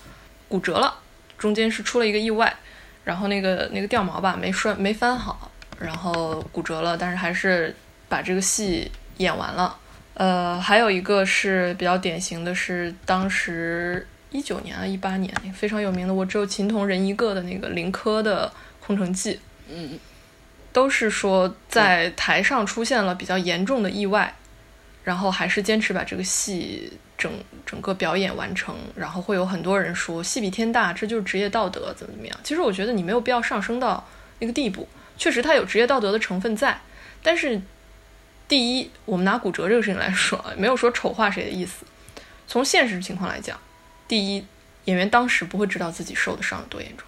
[SPEAKER 3] 骨折了，中间是出了一个意外，然后那个那个掉毛吧没拴没翻好，然后骨折了，但是还是把这个戏演完了。呃，还有一个是比较典型的是当时一九年啊一八年非常有名的《我只有琴童人一个》的那个林科的《空城计》，
[SPEAKER 2] 嗯，
[SPEAKER 3] 都是说在台上出现了比较严重的意外，然后还是坚持把这个戏整整个表演完成，然后会有很多人说戏比天大，这就是职业道德，怎么怎么样。其实我觉得你没有必要上升到那个地步，确实它有职业道德的成分在，但是第一，我们拿骨折这个事情来说，没有说丑化谁的意思。从现实情况来讲，第一，演员当时不会知道自己受的伤有多严重，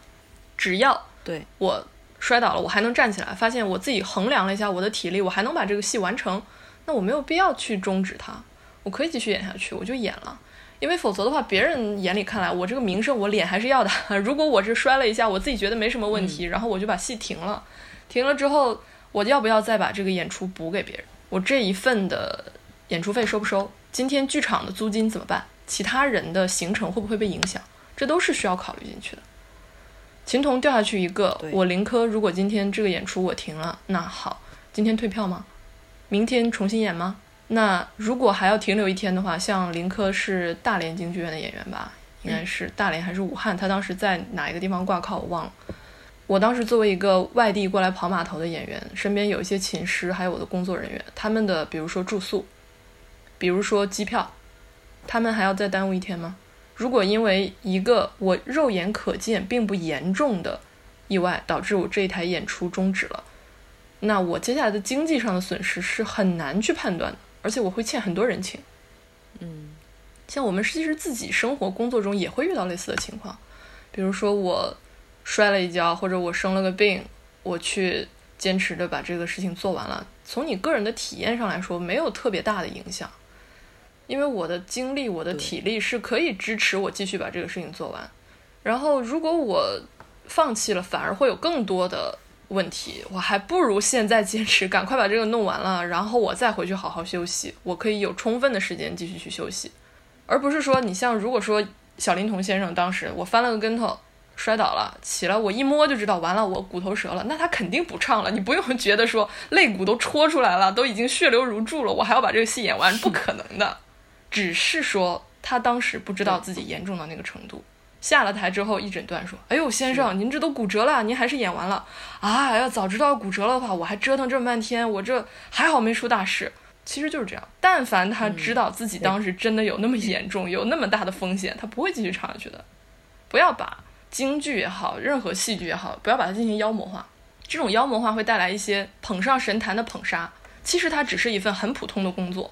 [SPEAKER 3] 只要
[SPEAKER 2] 对
[SPEAKER 3] 我摔倒了，我还能站起来，发现我自己衡量了一下我的体力，我还能把这个戏完成，那我没有必要去终止它，我可以继续演下去，我就演了。因为否则的话，别人眼里看来，我这个名声我脸还是要的。如果我是摔了一下，我自己觉得没什么问题，然后我就把戏停了，停了之后，我要不要再把这个演出补给别人？我这一份的演出费收不收？今天剧场的租金怎么办？其他人的行程会不会被影响？这都是需要考虑进去的。琴童掉下去一个，我林科如果今天这个演出我停了，那好，今天退票吗？明天重新演吗？那如果还要停留一天的话，像林科是大连京剧院的演员吧，应该是大连还是武汉？他当时在哪一个地方挂靠我忘了。我当时作为一个外地过来跑码头的演员，身边有一些琴师，还有我的工作人员，他们的比如说住宿，比如说机票，他们还要再耽误一天吗？如果因为一个我肉眼可见并不严重的意外导致我这一台演出终止了，那我接下来的经济上的损失是很难去判断的，而且我会欠很多人情。
[SPEAKER 2] 嗯，
[SPEAKER 3] 像我们其实自己生活工作中也会遇到类似的情况，比如说我摔了一跤，或者我生了个病，我去坚持的把这个事情做完了，从你个人的体验上来说，没有特别大的影响。因为我的精力、我的体力是可以支持我继续把这个事情做完。然后，如果我放弃了，反而会有更多的问题。我还不如现在坚持，赶快把这个弄完了，然后我再回去好好休息。我可以有充分的时间继续去休息，而不是说你像如果说小林童先生当时我翻了个跟头摔倒了，起来我一摸就知道完了，我骨头折了，那他肯定不唱了。你不用觉得说肋骨都戳出来了，都已经血流如注了，我还要把这个戏演完，不可能的。只是说他当时不知道自己严重到那个程度，下了台之后一诊断说：“哎呦，先生，您这都骨折了，您还是演完了啊！要早知道骨折了的话，我还折腾这么半天，我这还好没出大事。”其实就是这样，但凡他知道自己当时真的有那么严重，有那么大的风险，他不会继续唱下去的。不要把京剧也好，任何戏剧也好，不要把它进行妖魔化。这种妖魔化会带来一些捧上神坛的捧杀，其实它只是一份很普通的工作。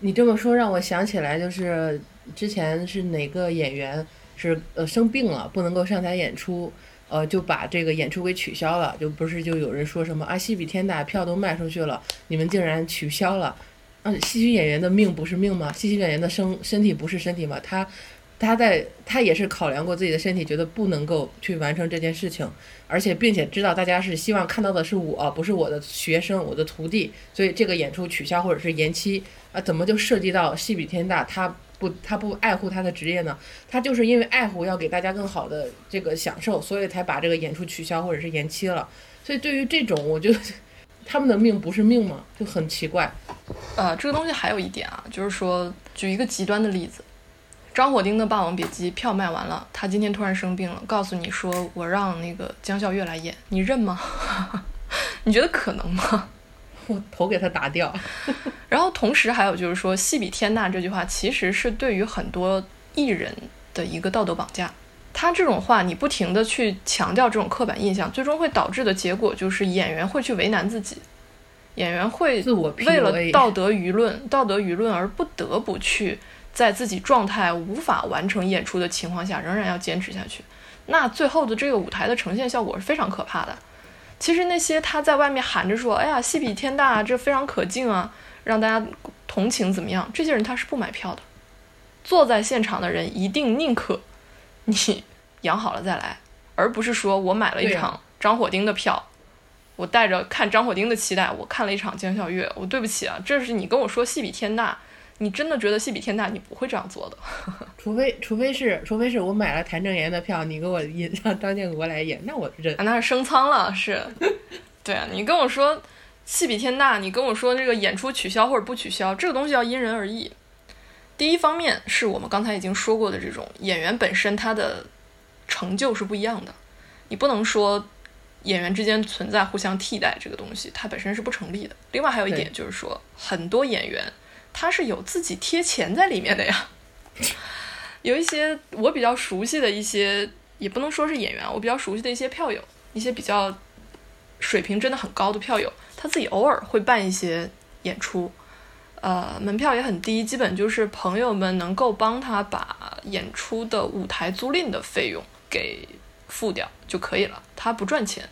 [SPEAKER 1] 你这么说让我想起来，就是之前是哪个演员是呃生病了，不能够上台演出，呃就把这个演出给取消了，就不是就有人说什么啊戏比天大，票都卖出去了，你们竟然取消了，嗯，戏曲演员的命不是命吗？戏曲演员的身身体不是身体吗？他。他在他也是考量过自己的身体，觉得不能够去完成这件事情，而且并且知道大家是希望看到的是我，不是我的学生，我的徒弟，所以这个演出取消或者是延期啊，怎么就涉及到戏比天大？他不他不爱护他的职业呢？他就是因为爱护要给大家更好的这个享受，所以才把这个演出取消或者是延期了。所以对于这种，我就他们的命不是命吗？就很奇怪。
[SPEAKER 3] 呃，这个东西还有一点啊，就是说举一个极端的例子。张火丁的《霸王别姬》票卖完了，他今天突然生病了，告诉你说我让那个江笑月来演，你认吗？你觉得可能吗？
[SPEAKER 1] 我 头给他打掉。
[SPEAKER 3] 然后同时还有就是说“戏比天大”这句话，其实是对于很多艺人的一个道德绑架。他这种话，你不停的去强调这种刻板印象，最终会导致的结果就是演员会去为难自己，演员会为了道德舆论、道德舆论而不得不去。在自己状态无法完成演出的情况下，仍然要坚持下去，那最后的这个舞台的呈现效果是非常可怕的。其实那些他在外面喊着说：“哎呀，戏比天大，这非常可敬啊，让大家同情怎么样？”这些人他是不买票的，坐在现场的人一定宁可你 养好了再来，而不是说我买了一场张火丁的票，我带着看张火丁的期待，我看了一场江小月，我对不起啊，这是你跟我说戏比天大。你真的觉得戏比天大，你不会这样做的，
[SPEAKER 1] 除非除非是除非是我买了谭正岩的票，你给我引 让张建国来演，那我认。
[SPEAKER 3] 那是升舱了，是，对啊，你跟我说戏比天大，你跟我说这个演出取消或者不取消，这个东西要因人而异。第一方面是我们刚才已经说过的，这种演员本身他的成就是不一样的，你不能说演员之间存在互相替代这个东西，它本身是不成立的。另外还有一点就是说，很多演员。他是有自己贴钱在里面的呀，有一些我比较熟悉的一些，也不能说是演员，我比较熟悉的一些票友，一些比较水平真的很高的票友，他自己偶尔会办一些演出，呃，门票也很低，基本就是朋友们能够帮他把演出的舞台租赁的费用给付掉就可以了，他不赚钱。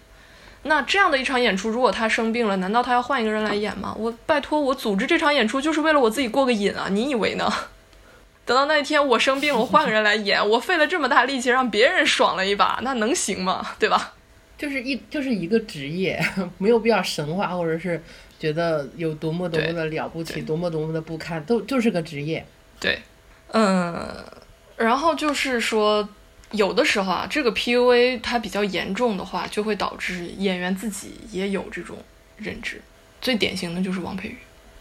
[SPEAKER 3] 那这样的一场演出，如果他生病了，难道他要换一个人来演吗？我拜托，我组织这场演出就是为了我自己过个瘾啊！你以为呢？等到那一天我生病了，我换个人来演，我费了这么大力气让别人爽了一把，那能行吗？对吧？
[SPEAKER 1] 就是一就是一个职业，没有必要神话，或者是觉得有多么多么的了不起，多么多么的不堪，都就是个职业。
[SPEAKER 3] 对，嗯，然后就是说。有的时候啊，这个 PUA 它比较严重的话，就会导致演员自己也有这种认知。最典型的就是王佩瑜，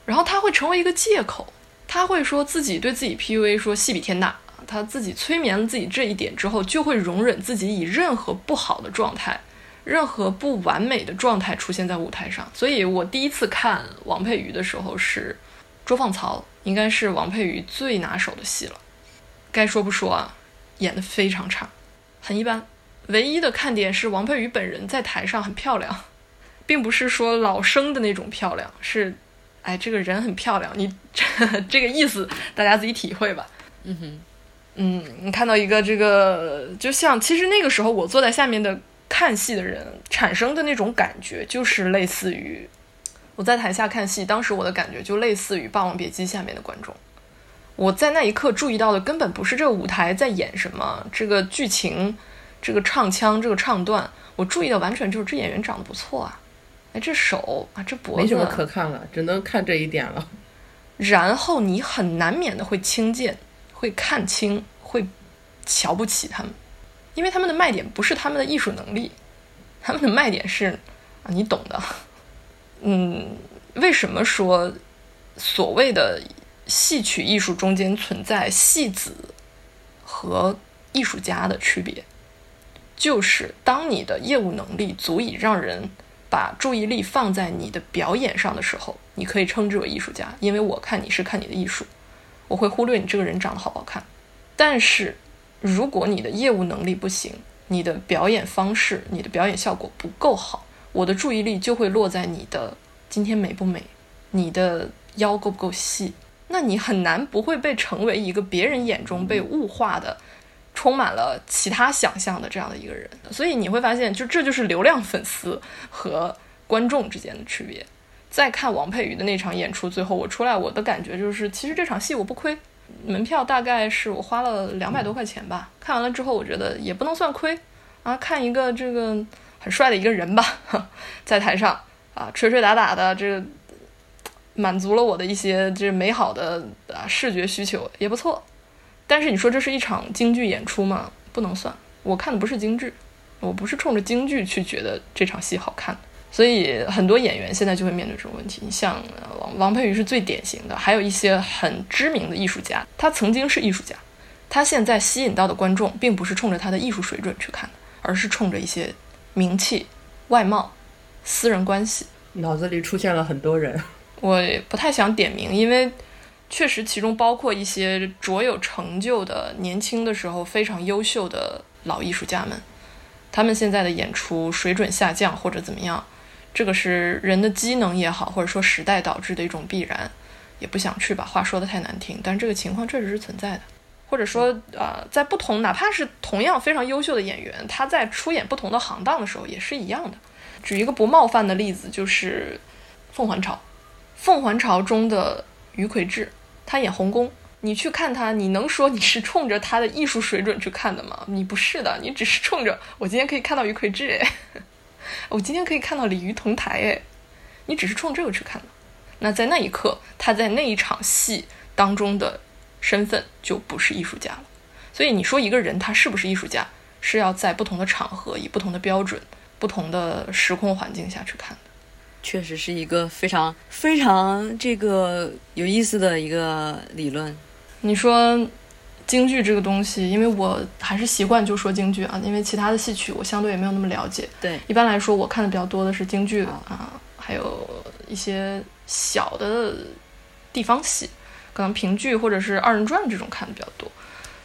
[SPEAKER 3] 然后他会成为一个借口，他会说自己对自己 PUA 说戏比天大，他自己催眠了自己这一点之后，就会容忍自己以任何不好的状态、任何不完美的状态出现在舞台上。所以我第一次看王佩瑜的时候是《捉放曹》，应该是王佩瑜最拿手的戏了。该说不说啊，演得非常差，很一般。唯一的看点是王佩瑜本人在台上很漂亮，并不是说老生的那种漂亮，是，哎，这个人很漂亮，你 这个意思大家自己体会吧。
[SPEAKER 2] 嗯哼，
[SPEAKER 3] 嗯，你看到一个这个，就像其实那个时候我坐在下面的看戏的人产生的那种感觉，就是类似于我在台下看戏，当时我的感觉就类似于《霸王别姬》下面的观众。我在那一刻注意到的根本不是这个舞台在演什么，这个剧情。这个唱腔，这个唱段，我注意的完全就是这演员长得不错啊，哎，这手啊，这脖子，
[SPEAKER 1] 没什么可看了，只能看这一点了。
[SPEAKER 3] 然后你很难免的会轻贱，会看清，会瞧不起他们，因为他们的卖点不是他们的艺术能力，他们的卖点是啊，你懂的。嗯，为什么说所谓的戏曲艺术中间存在戏子和艺术家的区别？就是当你的业务能力足以让人把注意力放在你的表演上的时候，你可以称之为艺术家，因为我看你是看你的艺术，我会忽略你这个人长得好不好看。但是，如果你的业务能力不行，你的表演方式、你的表演效果不够好，我的注意力就会落在你的今天美不美，你的腰够不够细，那你很难不会被成为一个别人眼中被物化的。充满了其他想象的这样的一个人，所以你会发现，就这就是流量粉丝和观众之间的区别。再看王佩瑜的那场演出，最后我出来，我的感觉就是，其实这场戏我不亏，门票大概是我花了两百多块钱吧。看完了之后，我觉得也不能算亏啊，看一个这个很帅的一个人吧，在台上啊吹吹打打的，这满足了我的一些这美好的啊视觉需求，也不错。但是你说这是一场京剧演出吗？不能算，我看的不是京剧，我不是冲着京剧去觉得这场戏好看。所以很多演员现在就会面对这种问题。你像王王佩瑜是最典型的，还有一些很知名的艺术家，他曾经是艺术家，他现在吸引到的观众并不是冲着他的艺术水准去看的，而是冲着一些名气、外貌、私人关系。
[SPEAKER 1] 脑子里出现了很多人，
[SPEAKER 3] 我不太想点名，因为。确实，其中包括一些卓有成就的、年轻的时候非常优秀的老艺术家们，他们现在的演出水准下降或者怎么样，这个是人的机能也好，或者说时代导致的一种必然，也不想去把话说的太难听，但这个情况确实是存在的。或者说，呃，在不同，哪怕是同样非常优秀的演员，他在出演不同的行当的时候也是一样的。举一个不冒犯的例子，就是《凤凰巢》，《凤凰巢》中的于魁智。他演红宫，你去看他，你能说你是冲着他的艺术水准去看的吗？你不是的，你只是冲着我今天可以看到于魁智哎，我今天可以看到鲤鱼同台哎，你只是冲这个去看的。那在那一刻，他在那一场戏当中的身份就不是艺术家了。所以你说一个人他是不是艺术家，是要在不同的场合、以不同的标准、不同的时空环境下去看。
[SPEAKER 2] 确实是一个非常非常这个有意思的一个理论。
[SPEAKER 3] 你说京剧这个东西，因为我还是习惯就说京剧啊，因为其他的戏曲我相对也没有那么了解。
[SPEAKER 2] 对，
[SPEAKER 3] 一般来说我看的比较多的是京剧啊，还有一些小的地方戏，可能评剧或者是二人转这种看的比较多。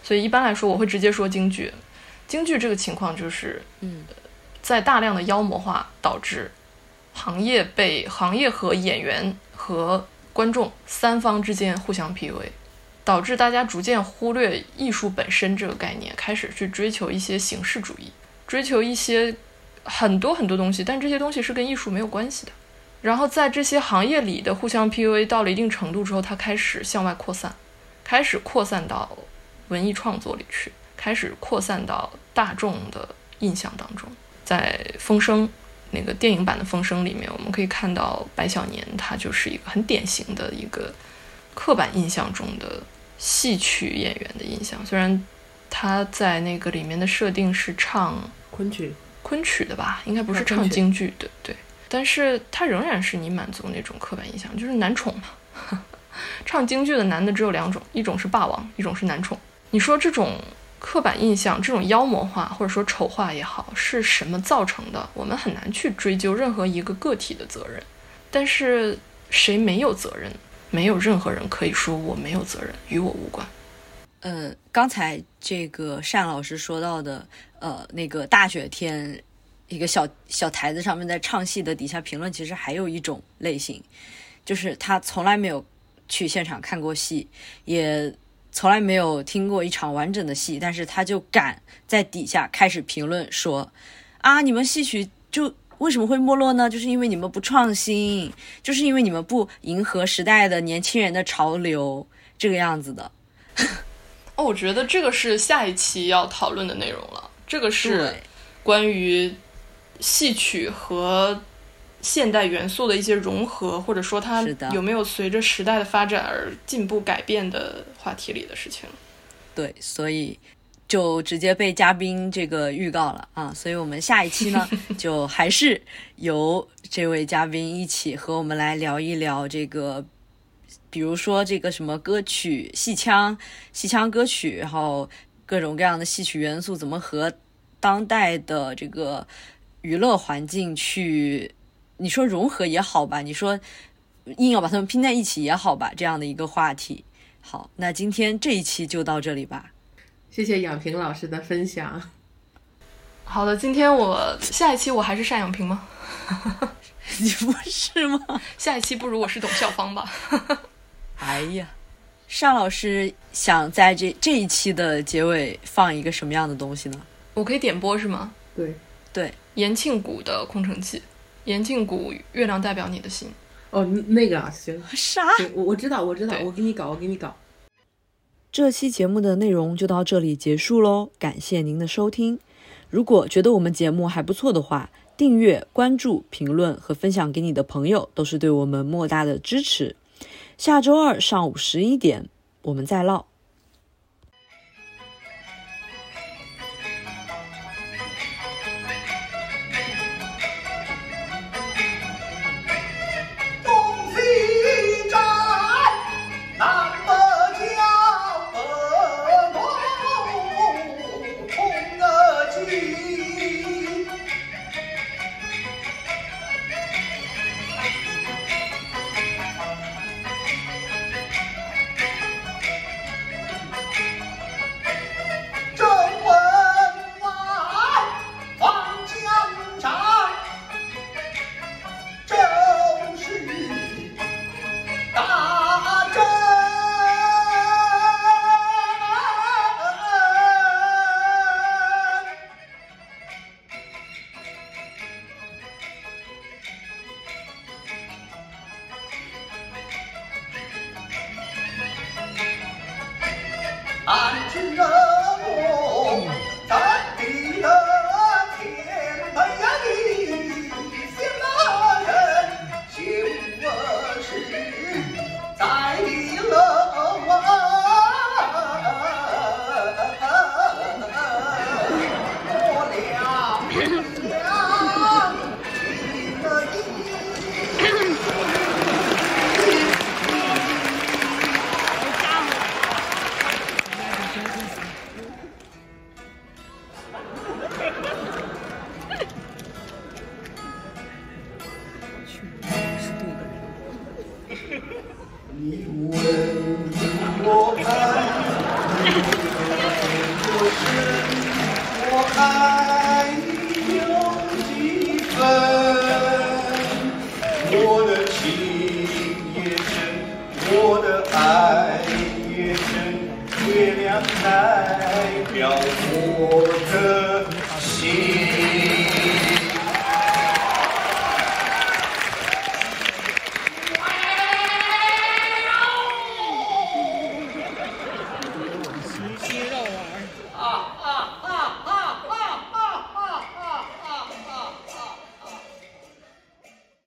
[SPEAKER 3] 所以一般来说我会直接说京剧。京剧这个情况就是，
[SPEAKER 2] 嗯，
[SPEAKER 3] 在大量的妖魔化导致。行业被行业和演员和观众三方之间互相 PUA，导致大家逐渐忽略艺术本身这个概念，开始去追求一些形式主义，追求一些很多很多东西，但这些东西是跟艺术没有关系的。然后在这些行业里的互相 PUA 到了一定程度之后，它开始向外扩散，开始扩散到文艺创作里去，开始扩散到大众的印象当中，在风声。那个电影版的《风声》里面，我们可以看到白小年，他就是一个很典型的一个刻板印象中的戏曲演员的印象。虽然他在那个里面的设定是唱
[SPEAKER 1] 昆曲，
[SPEAKER 3] 昆曲的吧，应该不是唱京剧的，对。但是他仍然是你满足那种刻板印象，就是男宠嘛。唱京剧的男的只有两种，一种是霸王，一种是男宠。你说这种？刻板印象这种妖魔化或者说丑化也好，是什么造成的？我们很难去追究任何一个个体的责任。但是谁没有责任？没有任何人可以说我没有责任，与我无关。
[SPEAKER 2] 呃，刚才这个单老师说到的，呃，那个大雪天，一个小小台子上面在唱戏的底下评论，其实还有一种类型，就是他从来没有去现场看过戏，也从来没有听过一场完整的戏，但是他就敢在底下开始评论说，啊，你们戏曲就为什么会没落呢？就是因为你们不创新，就是因为你们不迎合时代的年轻人的潮流，这个样子的。
[SPEAKER 3] 哦，我觉得这个是下一期要讨论的内容了。这个是，关于戏曲和现代元素的一些融合，或者说它有没有随着时代的发展而进步改变的话题里的事情。
[SPEAKER 2] 对，所以就直接被嘉宾这个预告了啊！所以我们下一期呢，就还是由这位嘉宾一起和我们来聊一聊这个，比如说这个什么歌曲、戏腔、戏腔歌曲，然后各种各样的戏曲元素怎么和当代的这个娱乐环境去，你说融合也好吧，你说硬要把它们拼在一起也好吧，这样的一个话题。好，那今天这一期就到这里吧。
[SPEAKER 4] 谢谢杨平老师的分享。
[SPEAKER 3] 好的，今天我下一期我还是单养平吗？
[SPEAKER 2] 你不是吗？
[SPEAKER 3] 下一期不如我是董校芳吧。
[SPEAKER 2] 哎呀，单老师想在这这一期的结尾放一个什么样的东西呢？
[SPEAKER 3] 我可以点播是吗？
[SPEAKER 4] 对，
[SPEAKER 2] 对，
[SPEAKER 3] 延庆谷的空城计，延庆谷月亮代表你的心。
[SPEAKER 4] 哦，那个啊，行，
[SPEAKER 2] 啥？
[SPEAKER 4] 我我知道，我知道，我给你搞，我给你搞。
[SPEAKER 2] 这期节目的内容就到这里结束喽，感谢您的收听。如果觉得我们节目还不错的话，订阅、关注、评论和分享给你的朋友，都是对我们莫大的支持。下周二上午十一点，我们再唠。